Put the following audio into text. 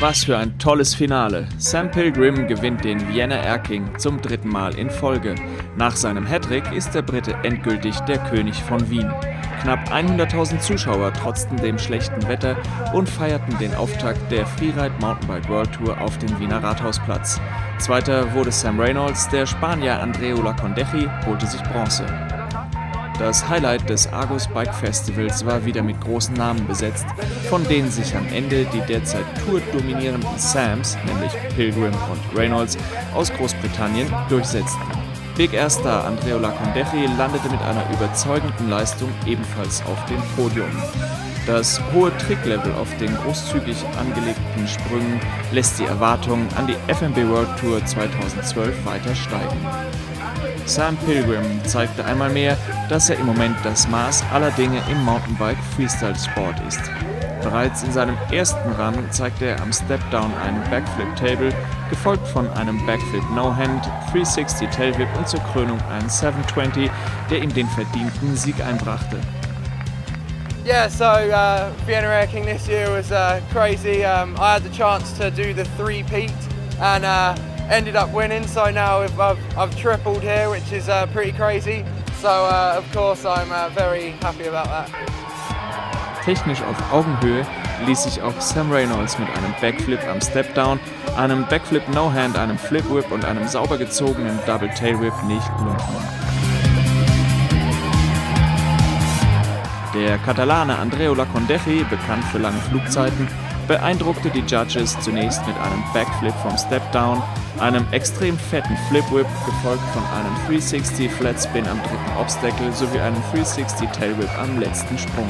Was für ein tolles Finale. Sam Pilgrim gewinnt den Vienna Air King zum dritten Mal in Folge. Nach seinem Hattrick ist der Brite endgültig der König von Wien. Knapp 100.000 Zuschauer trotzten dem schlechten Wetter und feierten den Auftakt der Freeride Mountainbike World Tour auf dem Wiener Rathausplatz. Zweiter wurde Sam Reynolds, der Spanier Andreu Lacondechi holte sich Bronze. Das Highlight des Argus Bike Festivals war wieder mit großen Namen besetzt, von denen sich am Ende die derzeit Tour-dominierenden Sams, nämlich Pilgrim und Reynolds, aus Großbritannien durchsetzten. Big Air Star Andrea Lacondechi landete mit einer überzeugenden Leistung ebenfalls auf dem Podium. Das hohe Tricklevel auf den großzügig angelegten Sprüngen lässt die Erwartungen an die FMB World Tour 2012 weiter steigen. Sam Pilgrim zeigte einmal mehr, dass er im Moment das Maß aller Dinge im Mountainbike-Freestyle-Sport ist. Bereits in seinem ersten Run zeigte er am Stepdown einen Backflip Table, gefolgt von einem Backflip No-Hand, 360 Tailwhip und zur Krönung einen 720, der ihm den verdienten Sieg einbrachte. Yeah, so uh, Vienna Air King this year was uh, crazy. Um, I had the chance to do the three-peat and uh, ended up winning. So now I've, I've, I've tripled here, which is uh, pretty crazy. So uh, of course I'm uh, very happy about that. Technisch auf Augenhöhe ließ sich auch Sam Reynolds mit einem Backflip am Stepdown, einem Backflip No-Hand, einem Flip Whip und einem sauber gezogenen Double Tail Whip nicht lumpen. Der Katalane Andreu Lacondechi, bekannt für lange Flugzeiten, beeindruckte die Judges zunächst mit einem Backflip vom Stepdown, einem extrem fetten Flip Whip, gefolgt von einem 360 Flat Spin am dritten Obstacle sowie einem 360 Tail Whip am letzten Sprung.